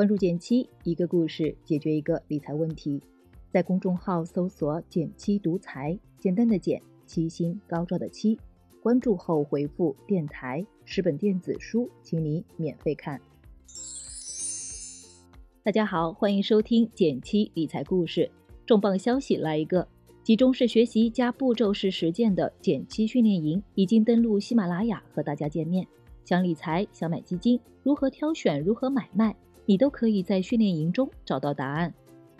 关注减七，一个故事解决一个理财问题。在公众号搜索“减七独裁，简单的减，七星高照的七。关注后回复“电台”十本电子书，请你免费看。大家好，欢迎收听减七理财故事。重磅消息来一个，集中式学习加步骤式实践的减七训练营已经登陆喜马拉雅，和大家见面。想理财，想买基金，如何挑选，如何买卖？你都可以在训练营中找到答案。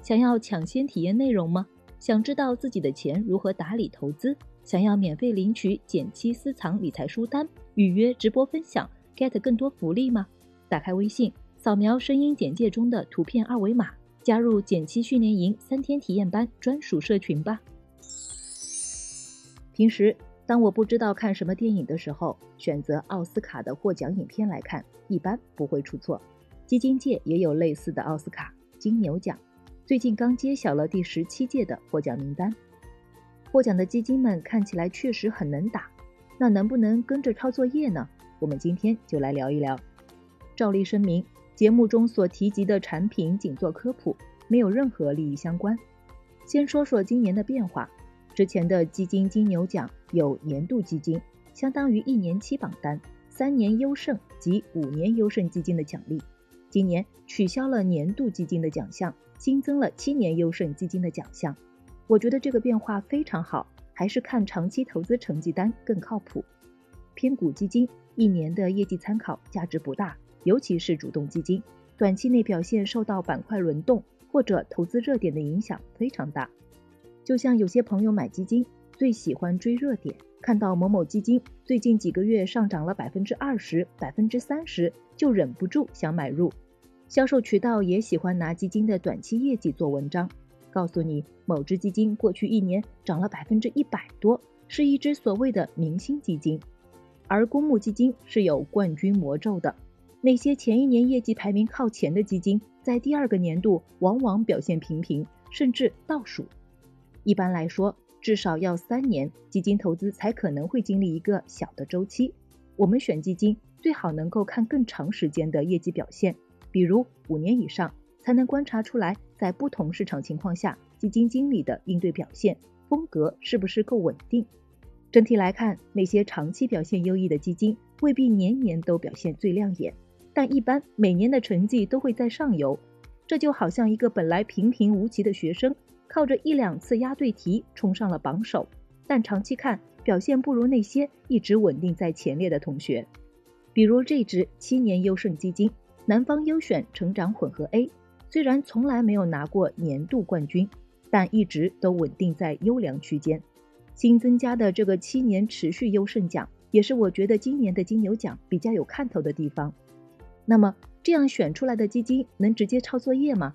想要抢先体验内容吗？想知道自己的钱如何打理投资？想要免费领取减七私藏理财书单，预约直播分享，get 更多福利吗？打开微信，扫描声音简介中的图片二维码，加入减七训练营三天体验班专属社群吧。平时当我不知道看什么电影的时候，选择奥斯卡的获奖影片来看，一般不会出错。基金界也有类似的奥斯卡金牛奖，最近刚揭晓了第十七届的获奖名单。获奖的基金们看起来确实很能打，那能不能跟着抄作业呢？我们今天就来聊一聊。照例声明，节目中所提及的产品仅做科普，没有任何利益相关。先说说今年的变化，之前的基金金牛奖有年度基金，相当于一年期榜单，三年优胜及五年优胜基金的奖励。今年取消了年度基金的奖项，新增了七年优胜基金的奖项。我觉得这个变化非常好，还是看长期投资成绩单更靠谱。偏股基金一年的业绩参考价值不大，尤其是主动基金，短期内表现受到板块轮动或者投资热点的影响非常大。就像有些朋友买基金最喜欢追热点，看到某某基金最近几个月上涨了百分之二十、百分之三十。就忍不住想买入，销售渠道也喜欢拿基金的短期业绩做文章，告诉你某只基金过去一年涨了百分之一百多，是一只所谓的明星基金。而公募基金是有冠军魔咒的，那些前一年业绩排名靠前的基金，在第二个年度往往表现平平，甚至倒数。一般来说，至少要三年，基金投资才可能会经历一个小的周期。我们选基金。最好能够看更长时间的业绩表现，比如五年以上，才能观察出来在不同市场情况下基金经理的应对表现风格是不是够稳定。整体来看，那些长期表现优异的基金未必年年都表现最亮眼，但一般每年的成绩都会在上游。这就好像一个本来平平无奇的学生，靠着一两次押对题冲上了榜首，但长期看表现不如那些一直稳定在前列的同学。比如这支七年优胜基金南方优选成长混合 A，虽然从来没有拿过年度冠军，但一直都稳定在优良区间。新增加的这个七年持续优胜奖，也是我觉得今年的金牛奖比较有看头的地方。那么这样选出来的基金能直接抄作业吗？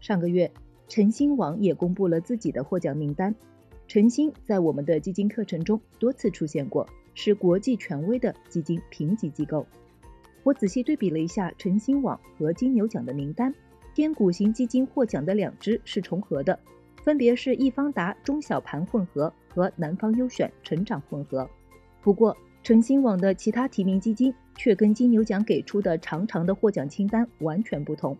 上个月晨星网也公布了自己的获奖名单。晨星在我们的基金课程中多次出现过。是国际权威的基金评级机构。我仔细对比了一下晨星网和金牛奖的名单，偏股型基金获奖的两只是重合的，分别是易方达中小盘混合和南方优选成长混合。不过，晨星网的其他提名基金却跟金牛奖给出的长长的获奖清单完全不同。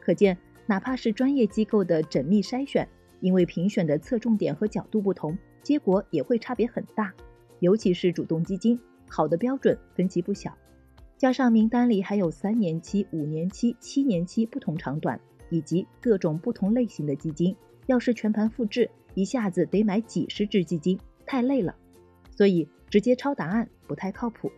可见，哪怕是专业机构的缜密筛选，因为评选的侧重点和角度不同，结果也会差别很大。尤其是主动基金，好的标准分歧不小，加上名单里还有三年期、五年期、七年期不同长短，以及各种不同类型的基金，要是全盘复制，一下子得买几十只基金，太累了。所以直接抄答案不太靠谱。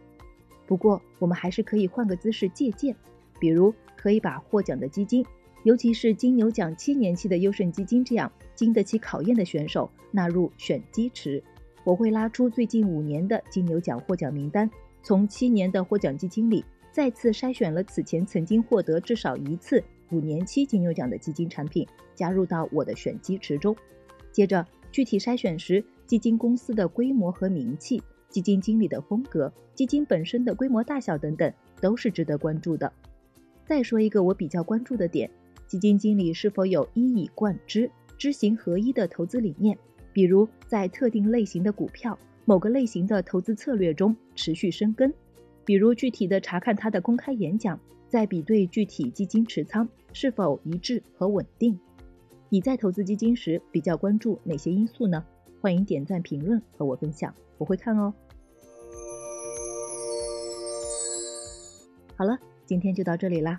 不过我们还是可以换个姿势借鉴，比如可以把获奖的基金，尤其是金牛奖七年期的优胜基金这样经得起考验的选手纳入选基池。我会拉出最近五年的金牛奖获奖名单，从七年的获奖基金里再次筛选了此前曾经获得至少一次五年期金牛奖的基金产品，加入到我的选基池中。接着具体筛选时，基金公司的规模和名气、基金经理的风格、基金本身的规模大小等等，都是值得关注的。再说一个我比较关注的点：基金经理是否有一以贯之、知行合一的投资理念。比如在特定类型的股票、某个类型的投资策略中持续深耕，比如具体的查看他的公开演讲，再比对具体基金持仓是否一致和稳定。你在投资基金时比较关注哪些因素呢？欢迎点赞评论和我分享，我会看哦。好了，今天就到这里啦。